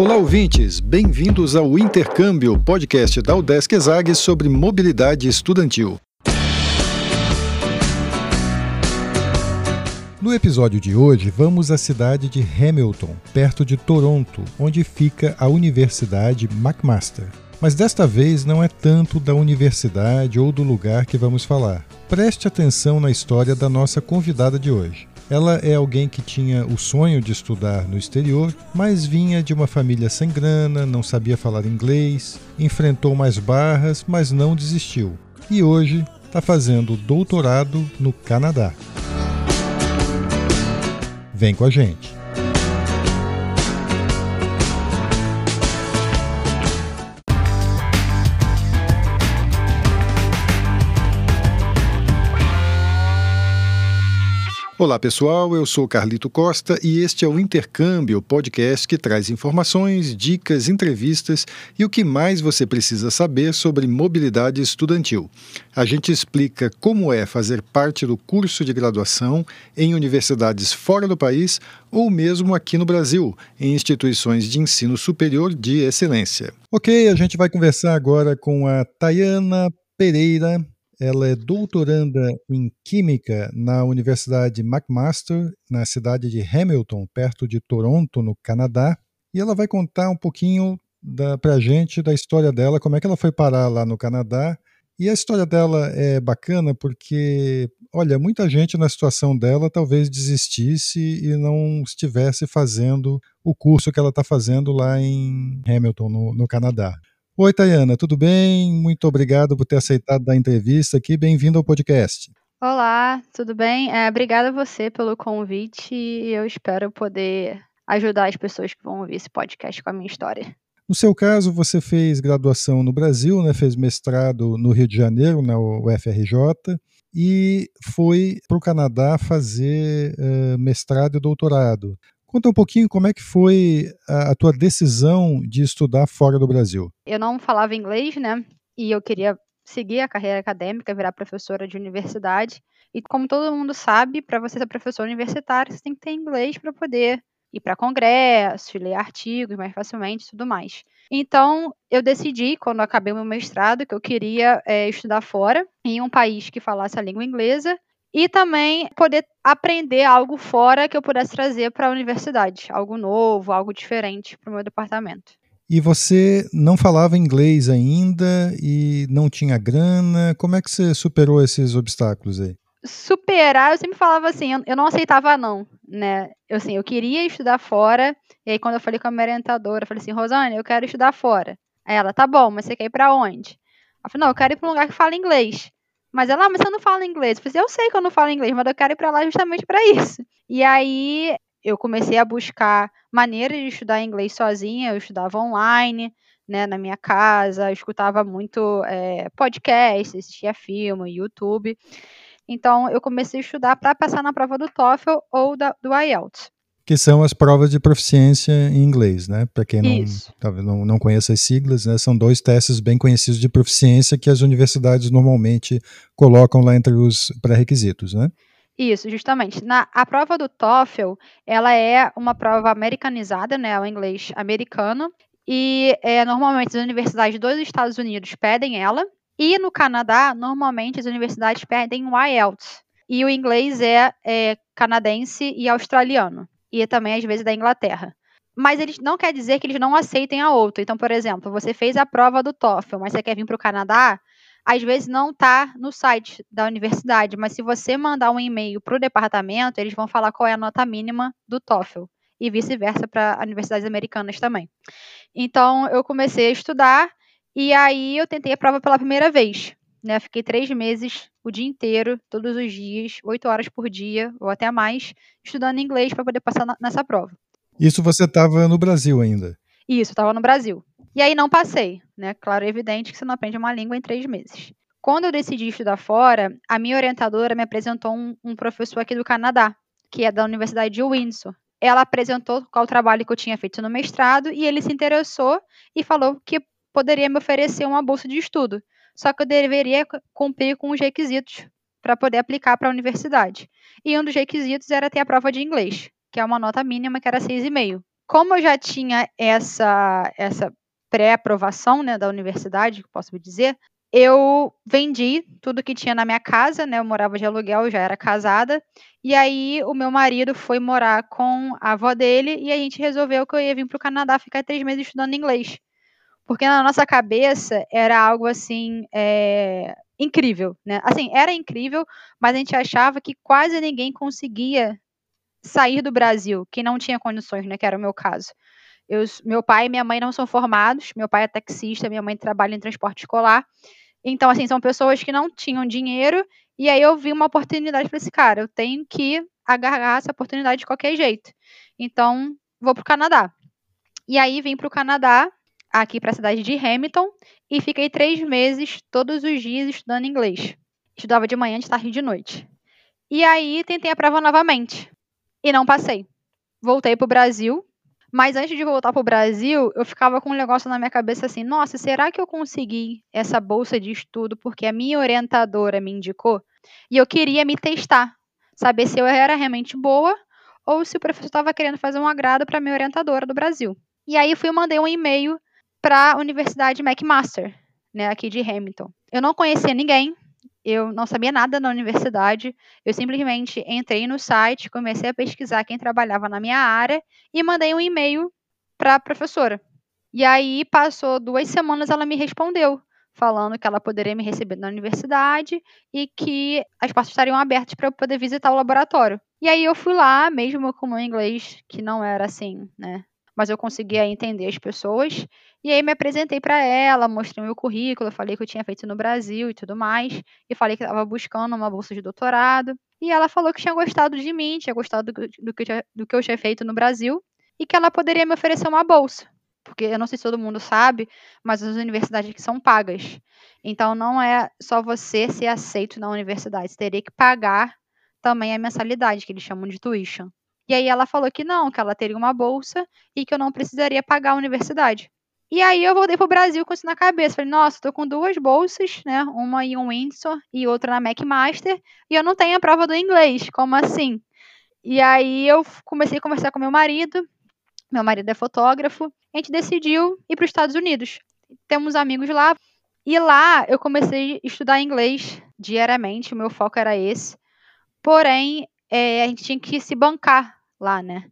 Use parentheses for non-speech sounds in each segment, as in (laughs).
Olá, ouvintes! Bem-vindos ao Intercâmbio, podcast da Udesc Exag sobre mobilidade estudantil. No episódio de hoje, vamos à cidade de Hamilton, perto de Toronto, onde fica a Universidade McMaster. Mas desta vez não é tanto da universidade ou do lugar que vamos falar. Preste atenção na história da nossa convidada de hoje. Ela é alguém que tinha o sonho de estudar no exterior, mas vinha de uma família sem grana, não sabia falar inglês, enfrentou mais barras, mas não desistiu. E hoje está fazendo doutorado no Canadá. Vem com a gente! Olá pessoal, eu sou Carlito Costa e este é o Intercâmbio, podcast que traz informações, dicas, entrevistas e o que mais você precisa saber sobre mobilidade estudantil. A gente explica como é fazer parte do curso de graduação em universidades fora do país ou mesmo aqui no Brasil, em instituições de ensino superior de excelência. Ok, a gente vai conversar agora com a Tayana Pereira, ela é doutoranda em Química na Universidade McMaster, na cidade de Hamilton, perto de Toronto, no Canadá. E ela vai contar um pouquinho para a gente da história dela, como é que ela foi parar lá no Canadá. E a história dela é bacana porque, olha, muita gente na situação dela talvez desistisse e não estivesse fazendo o curso que ela está fazendo lá em Hamilton, no, no Canadá. Oi, Tayana, tudo bem? Muito obrigado por ter aceitado a entrevista aqui. Bem-vindo ao podcast. Olá, tudo bem? É, obrigada a você pelo convite e eu espero poder ajudar as pessoas que vão ouvir esse podcast com a minha história. No seu caso, você fez graduação no Brasil, né? fez mestrado no Rio de Janeiro, na UFRJ, e foi para o Canadá fazer uh, mestrado e doutorado. Conta um pouquinho como é que foi a, tua decisão de estudar fora do Brasil. Eu não falava inglês, né? E eu queria seguir a carreira acadêmica, virar professora de universidade. E como todo mundo sabe, para você ser professor universitário, você tem que ter inglês para poder ir para congressos, ler artigos mais facilmente e tudo mais. Então, eu decidi, quando acabei o meu mestrado, que eu queria é, estudar fora, em um país que falasse a língua inglesa, e também poder aprender algo fora que eu pudesse trazer para a universidade, algo novo, algo diferente para o meu departamento. E você não falava inglês ainda e não tinha grana. Como é que você superou esses obstáculos aí? Superar, eu sempre falava assim, eu não aceitava não, né? Eu, assim, eu queria estudar fora, e aí quando eu falei com a minha orientadora, eu falei assim, Rosane, eu quero estudar fora. Aí ela, tá bom, mas você quer ir para onde? Eu falei, não, eu quero ir para um lugar que fala inglês. Mas ela, ah, mas você não fala inglês. Eu falei, assim, eu sei que eu não falo inglês, mas eu quero ir para lá justamente para isso. E aí eu comecei a buscar maneiras de estudar inglês sozinha. Eu estudava online, né, na minha casa, eu escutava muito é, podcast, assistia filme, YouTube. Então eu comecei a estudar para passar na prova do TOEFL ou da, do IELTS que são as provas de proficiência em inglês, né? Para quem não, não, não conhece as siglas, né? São dois testes bem conhecidos de proficiência que as universidades normalmente colocam lá entre os pré-requisitos, né? Isso, justamente. Na, a prova do TOEFL, ela é uma prova americanizada, né? O inglês americano. E é, normalmente as universidades dos Estados Unidos pedem ela. E no Canadá, normalmente as universidades pedem o IELTS. E o inglês é, é canadense e australiano e também às vezes da Inglaterra. Mas eles não quer dizer que eles não aceitem a outra. Então, por exemplo, você fez a prova do TOEFL, mas você quer vir para o Canadá, às vezes não está no site da universidade, mas se você mandar um e-mail para o departamento, eles vão falar qual é a nota mínima do TOEFL e vice-versa para universidades americanas também. Então, eu comecei a estudar e aí eu tentei a prova pela primeira vez. Né? Fiquei três meses, o dia inteiro, todos os dias, oito horas por dia, ou até mais, estudando inglês para poder passar nessa prova. Isso você estava no Brasil ainda? Isso, estava no Brasil. E aí não passei, né? Claro, é evidente que você não aprende uma língua em três meses. Quando eu decidi estudar fora, a minha orientadora me apresentou um, um professor aqui do Canadá, que é da Universidade de Windsor. Ela apresentou qual o trabalho que eu tinha feito no mestrado e ele se interessou e falou que poderia me oferecer uma bolsa de estudo só que eu deveria cumprir com os requisitos para poder aplicar para a universidade. E um dos requisitos era ter a prova de inglês, que é uma nota mínima que era 6,5. como eu já tinha essa, essa pré-aprovação né, da universidade, posso dizer, eu vendi tudo que tinha na minha casa, né? Eu morava de aluguel, já era casada. E aí o meu marido foi morar com a avó dele e a gente resolveu que eu ia vir para o Canadá ficar três meses estudando inglês. Porque na nossa cabeça era algo assim é, incrível, né? Assim, era incrível, mas a gente achava que quase ninguém conseguia sair do Brasil, que não tinha condições, né? Que era o meu caso. Eu, meu pai e minha mãe não são formados, meu pai é taxista, minha mãe trabalha em transporte escolar. Então, assim, são pessoas que não tinham dinheiro, e aí eu vi uma oportunidade para esse cara, eu tenho que agarrar essa oportunidade de qualquer jeito. Então, vou para o Canadá. E aí vim para o Canadá, aqui para a cidade de Hamilton, e fiquei três meses, todos os dias, estudando inglês. Estudava de manhã, de tarde e de noite. E aí tentei a prova novamente. E não passei. Voltei para o Brasil, mas antes de voltar para o Brasil, eu ficava com um negócio na minha cabeça assim: nossa, será que eu consegui essa bolsa de estudo porque a minha orientadora me indicou? E eu queria me testar, saber se eu era realmente boa ou se o professor estava querendo fazer um agrado para minha orientadora do Brasil. E aí fui mandei um e-mail para a Universidade McMaster, né, aqui de Hamilton. Eu não conhecia ninguém, eu não sabia nada na universidade, eu simplesmente entrei no site, comecei a pesquisar quem trabalhava na minha área e mandei um e-mail para a professora. E aí passou duas semanas, ela me respondeu, falando que ela poderia me receber na universidade e que as portas estariam abertas para eu poder visitar o laboratório. E aí eu fui lá, mesmo com o meu inglês, que não era assim, né? Mas eu conseguia entender as pessoas. E aí me apresentei para ela, mostrei meu currículo, falei que eu tinha feito no Brasil e tudo mais, e falei que estava buscando uma bolsa de doutorado. E ela falou que tinha gostado de mim, tinha gostado do, do, que, eu, do que eu tinha feito no Brasil, e que ela poderia me oferecer uma bolsa. Porque eu não sei se todo mundo sabe, mas as universidades aqui são pagas. Então não é só você ser aceito na universidade, você teria que pagar também a mensalidade, que eles chamam de tuition. E aí ela falou que não, que ela teria uma bolsa e que eu não precisaria pagar a universidade. E aí eu voltei pro Brasil com isso na cabeça. Falei, nossa, tô com duas bolsas, né? Uma em Windsor e outra na McMaster, e eu não tenho a prova do inglês. Como assim? E aí eu comecei a conversar com meu marido. Meu marido é fotógrafo. A gente decidiu ir para os Estados Unidos. Temos amigos lá. E lá eu comecei a estudar inglês diariamente. O meu foco era esse. Porém, é, a gente tinha que se bancar lá, né?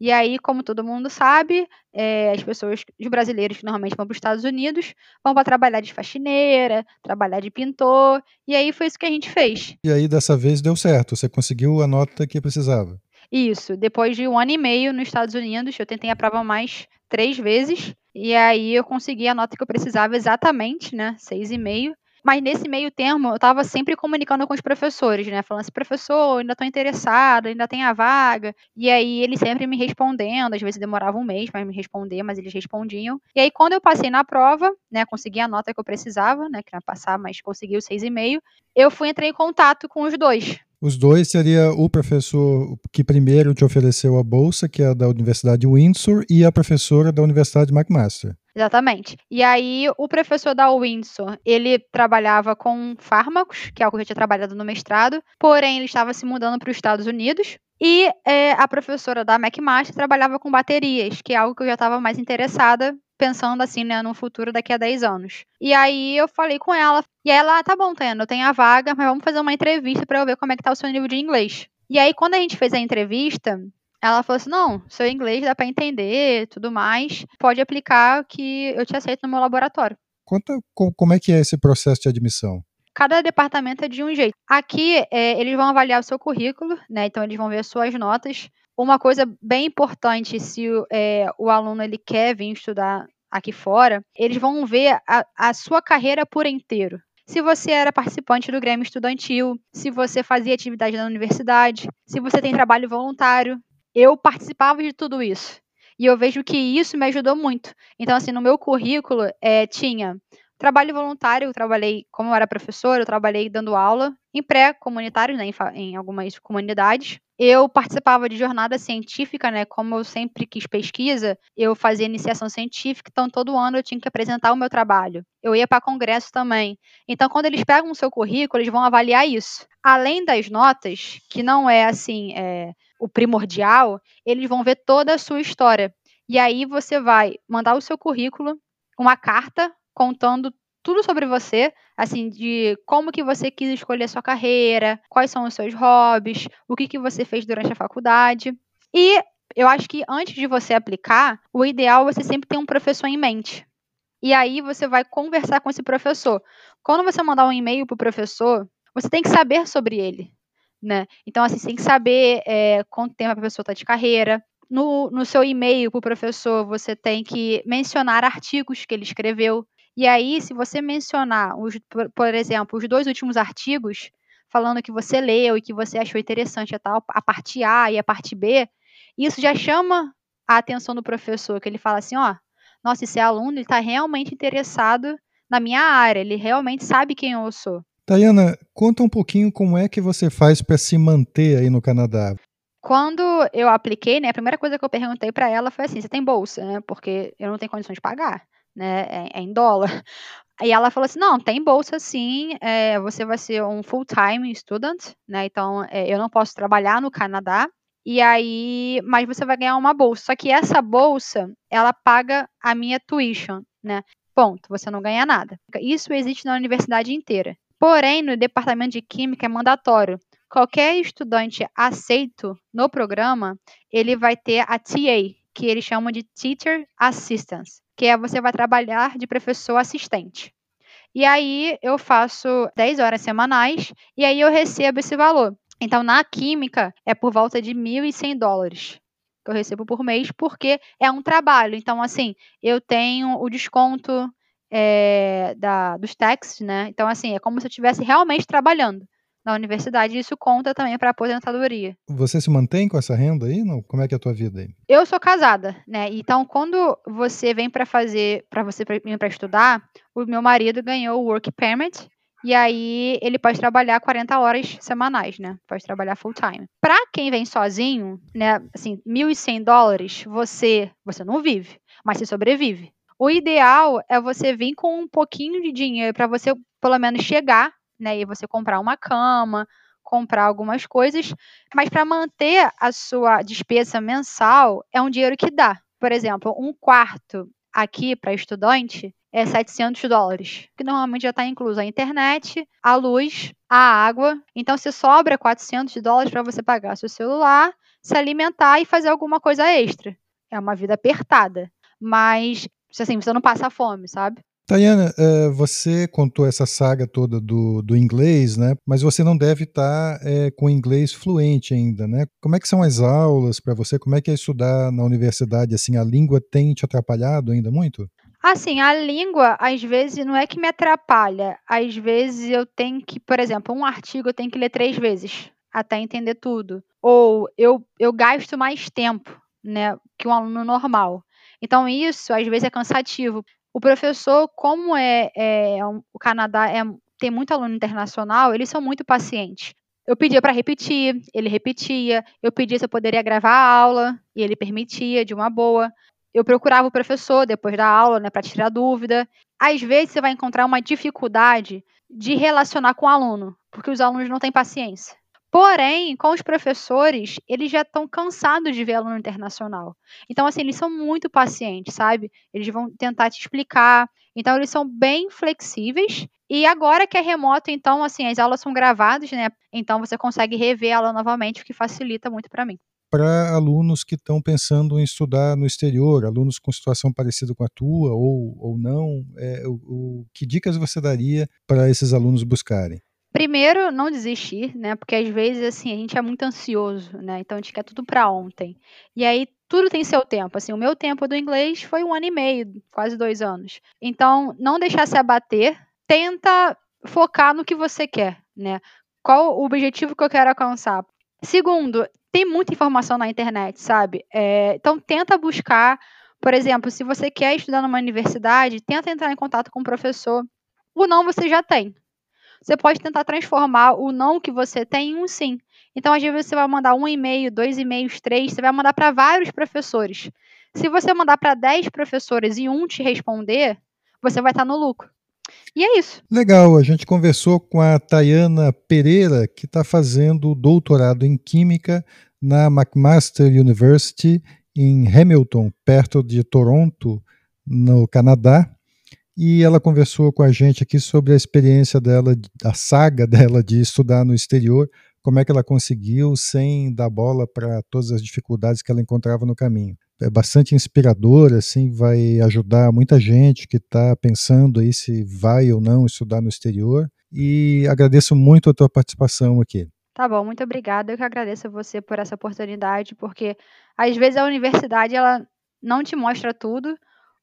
E aí, como todo mundo sabe, é, as pessoas, os brasileiros que normalmente vão para os Estados Unidos, vão para trabalhar de faxineira, trabalhar de pintor, e aí foi isso que a gente fez. E aí, dessa vez, deu certo, você conseguiu a nota que precisava. Isso, depois de um ano e meio nos Estados Unidos, eu tentei a prova mais três vezes, e aí eu consegui a nota que eu precisava exatamente, né, seis e meio, mas nesse meio termo, eu estava sempre comunicando com os professores, né? Falando assim, professor, ainda estou interessado, ainda tem a vaga. E aí eles sempre me respondendo, às vezes demorava um mês para me responder, mas eles respondiam. E aí quando eu passei na prova, né, consegui a nota que eu precisava, né, que era passar, mas consegui o 6,5, eu fui entrar em contato com os dois, os dois seria o professor que primeiro te ofereceu a bolsa, que é da Universidade Windsor, e a professora da Universidade McMaster. Exatamente. E aí, o professor da Windsor, ele trabalhava com fármacos, que é algo que eu tinha trabalhado no mestrado, porém ele estava se mudando para os Estados Unidos. E é, a professora da McMaster trabalhava com baterias, que é algo que eu já estava mais interessada pensando assim, né, no futuro daqui a 10 anos. E aí eu falei com ela, e ela, ah, tá bom, Tena, eu tenho a vaga, mas vamos fazer uma entrevista para eu ver como é que tá o seu nível de inglês. E aí quando a gente fez a entrevista, ela falou assim: "Não, seu inglês dá para entender, tudo mais, pode aplicar que eu te aceito no meu laboratório". Conta como é que é esse processo de admissão cada departamento é de um jeito. Aqui, é, eles vão avaliar o seu currículo, né? Então, eles vão ver as suas notas. Uma coisa bem importante, se é, o aluno ele quer vir estudar aqui fora, eles vão ver a, a sua carreira por inteiro. Se você era participante do Grêmio Estudantil, se você fazia atividade na universidade, se você tem trabalho voluntário. Eu participava de tudo isso. E eu vejo que isso me ajudou muito. Então, assim, no meu currículo é, tinha Trabalho voluntário, eu trabalhei, como eu era professora, eu trabalhei dando aula em pré-comunitários, né, em, em, algumas comunidades. Eu participava de jornada científica, né, como eu sempre quis pesquisa, eu fazia iniciação científica, então todo ano eu tinha que apresentar o meu trabalho. Eu ia para congresso também. Então, quando eles pegam o seu currículo, eles vão avaliar isso. Além das notas, que não é assim, é, o primordial, eles vão ver toda a sua história. E aí você vai mandar o seu currículo, uma carta contando tudo sobre você, assim, de como que você quis escolher sua carreira, quais são os seus hobbies, o que, que você fez durante a faculdade. E eu acho que antes de você aplicar, o ideal é você sempre ter um professor em mente. E aí você vai conversar com esse professor. Quando você mandar um e-mail para o professor, você tem que saber sobre ele. Né? Então, assim, você tem que saber é, quanto tempo a pessoa está de carreira. No, no seu e-mail para o professor, você tem que mencionar artigos que ele escreveu. E aí, se você mencionar, os, por, exemplo, os dois últimos artigos, falando que você leu e que você achou interessante a, tal, a parte A e a parte B, isso já chama a atenção do professor, que ele fala assim, ó, nossa, esse aluno está realmente interessado na minha área, ele realmente sabe quem eu sou. Tayana, conta um pouquinho como é que você faz para se manter aí no Canadá. Quando eu apliquei, né, a primeira coisa que eu perguntei para ela foi assim: você tem bolsa, né? Porque eu não tenho condições de pagar né? É, é em dólar. E ela falou assim: não, tem bolsa sim, é, você vai ser um full-time student, né? Então é, eu não posso trabalhar no Canadá. E aí, mas você vai ganhar uma bolsa. Só que essa bolsa, ela paga a minha tuition, né? Ponto, você não ganha nada. Isso existe na universidade inteira. Porém, no departamento de química é mandatório. Qualquer estudante aceito no programa, ele vai ter a TA, que eles chamam de Teacher Assistance que é você vai trabalhar de professor assistente. E aí eu faço 10 horas semanais e aí eu recebo esse valor. Então, na química, é por volta de 1.100 dólares que eu recebo por mês, porque é um trabalho. Então, assim, eu tenho o desconto é, da, dos taxes, né? Então, assim, é como se eu estivesse realmente trabalhando na universidade, isso conta também para aposentadoria. Você se mantém com essa renda aí? Não? Como é que é a tua vida aí? Eu sou casada, né? Então, quando você vem para fazer, para você vir para estudar, o meu marido ganhou o work permit e aí ele pode trabalhar 40 horas semanais, né? Pode trabalhar full time. Para quem vem sozinho, né, assim, 1.100 dólares, você você não vive, mas você sobrevive. O ideal é você vir com um pouquinho de dinheiro para você pelo menos chegar né? E você comprar uma cama, comprar algumas coisas, mas para manter a sua despesa mensal é um dinheiro que dá. Por exemplo, um quarto aqui para estudante é 700 dólares, que normalmente já está incluso a internet, a luz, a água. Então, se sobra 400 dólares para você pagar seu celular, se alimentar e fazer alguma coisa extra. É uma vida apertada, mas assim, você não passa fome, sabe? Tayana, uh, você contou essa saga toda do, do inglês, né? Mas você não deve estar tá, é, com inglês fluente ainda, né? Como é que são as aulas para você? Como é que é estudar na universidade? Assim, a língua tem te atrapalhado ainda muito? Assim, a língua, às vezes, não é que me atrapalha. Às vezes eu tenho que, por exemplo, um artigo eu tenho que ler três vezes até entender tudo. Ou eu, eu gasto mais tempo, né, que um aluno normal. Então, isso às vezes é cansativo. O professor, como é, é, é o Canadá é, tem muito aluno internacional, eles são muito pacientes. Eu pedia para repetir, ele repetia. Eu pedia se eu poderia gravar a aula e ele permitia de uma boa. Eu procurava o professor depois da aula, né, para tirar dúvida. Às vezes você vai encontrar uma dificuldade de relacionar com o aluno, porque os alunos não têm paciência. Porém, com os professores, eles já estão cansados de ver aluno internacional. Então, assim, eles são muito pacientes, sabe? Eles vão tentar te explicar. Então, eles são bem flexíveis. E agora que é remoto, então, assim, as aulas são gravadas, né? Então, você consegue rever a aula novamente, o que facilita muito para mim. Para alunos que estão pensando em estudar no exterior, alunos com situação parecida com a tua ou, ou não, é, o, o, que dicas você daria para esses alunos buscarem? Primeiro, não desistir, né? Porque às vezes assim, a gente é muito ansioso, né? Então a gente quer tudo para ontem. E aí tudo tem seu tempo. Assim, o meu tempo do inglês foi um ano e meio, quase dois anos. Então, não deixar se abater, tenta focar no que você quer, né? Qual o objetivo que eu quero alcançar? Segundo, tem muita informação na internet, sabe? É, então, tenta buscar, por exemplo, se você quer estudar numa universidade, tenta entrar em contato com o professor. O não você já tem, você pode tentar transformar o não que você tem em um sim. Então, às vezes, você vai mandar um e-mail, dois e-mails, três, você vai mandar para vários professores. Se você mandar para dez professores e um te responder, você vai estar no lucro. E é isso. Legal, a gente conversou com a Tayana Pereira, que está fazendo doutorado em Química na McMaster University em Hamilton, perto de Toronto, no Canadá, e ela conversou com a gente aqui sobre a experiência dela, a saga (laughs) dela de estudar no exterior, como é que ela conseguiu sem dar bola para todas as dificuldades que ela encontrava no caminho. É bastante inspirador, assim, vai ajudar muita gente que está pensando aí se vai ou não estudar no exterior. E agradeço muito a tua participação aqui. Tá bom, muito obrigada. Eu que agradeço a você por essa oportunidade, porque às vezes a universidade ela não te mostra tudo,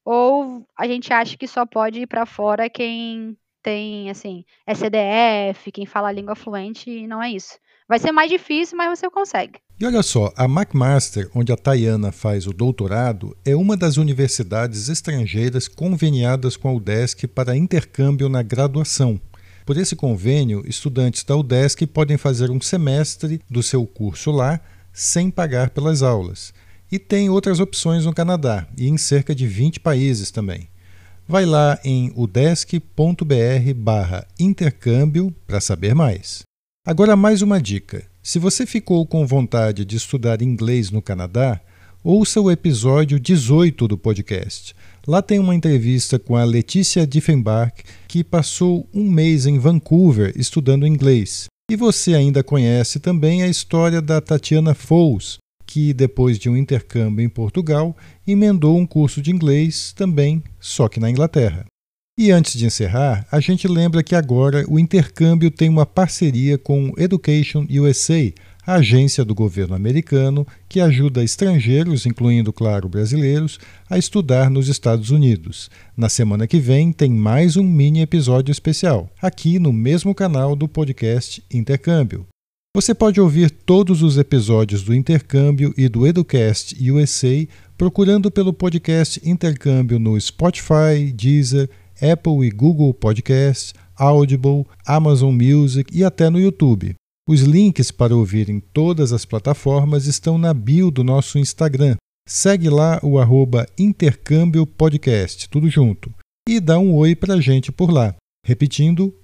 ou a gente acha que só pode ir para fora quem tem, assim, SDF, quem fala a língua fluente, e não é isso. Vai ser mais difícil, mas você consegue. E olha só, a McMaster, onde a Tayana faz o doutorado, é uma das universidades estrangeiras conveniadas com a UDESC para intercâmbio na graduação. Por esse convênio, estudantes da UDESC podem fazer um semestre do seu curso lá sem pagar pelas aulas. E tem outras opções no Canadá e em cerca de 20 países também. Vai lá em udesc.br/intercâmbio para saber mais. Agora mais uma dica. Se você ficou com vontade de estudar inglês no Canadá, ouça o episódio 18 do podcast. Lá tem uma entrevista com a Letícia Diffenbach, que passou um mês em Vancouver estudando inglês. E você ainda conhece também a história da Tatiana Fous, que depois de um intercâmbio em Portugal, emendou um curso de inglês também, só que na Inglaterra. E antes de encerrar, a gente lembra que agora o intercâmbio tem uma parceria com Education USA, a agência do governo americano que ajuda estrangeiros, incluindo, claro, brasileiros, a estudar nos Estados Unidos. Na semana que vem tem mais um mini episódio especial, aqui no mesmo canal do podcast Intercâmbio. Você pode ouvir todos os episódios do Intercâmbio e do Educast USA procurando pelo podcast Intercâmbio no Spotify, Deezer, Apple e Google Podcasts, Audible, Amazon Music e até no YouTube. Os links para ouvir em todas as plataformas estão na bio do nosso Instagram. Segue lá o arroba Intercâmbio Podcast, tudo junto. E dá um oi pra gente por lá. Repetindo,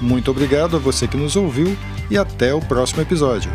Muito obrigado a você que nos ouviu e até o próximo episódio.